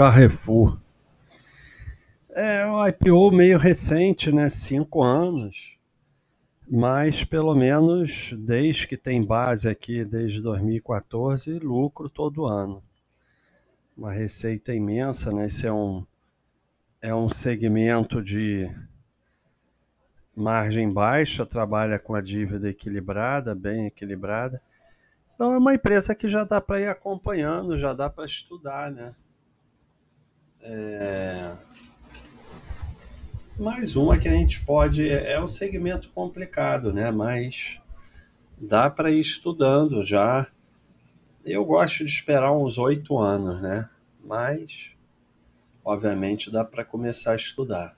Carrefour. É um IPO meio recente, né? Cinco anos. Mas pelo menos desde que tem base aqui, desde 2014, lucro todo ano. Uma receita imensa, né? Esse é um, é um segmento de margem baixa, trabalha com a dívida equilibrada, bem equilibrada. Então é uma empresa que já dá para ir acompanhando, já dá para estudar, né? É... Mais uma que a gente pode. É um segmento complicado, né? Mas dá para ir estudando já. Eu gosto de esperar uns oito anos, né? Mas, obviamente, dá para começar a estudar.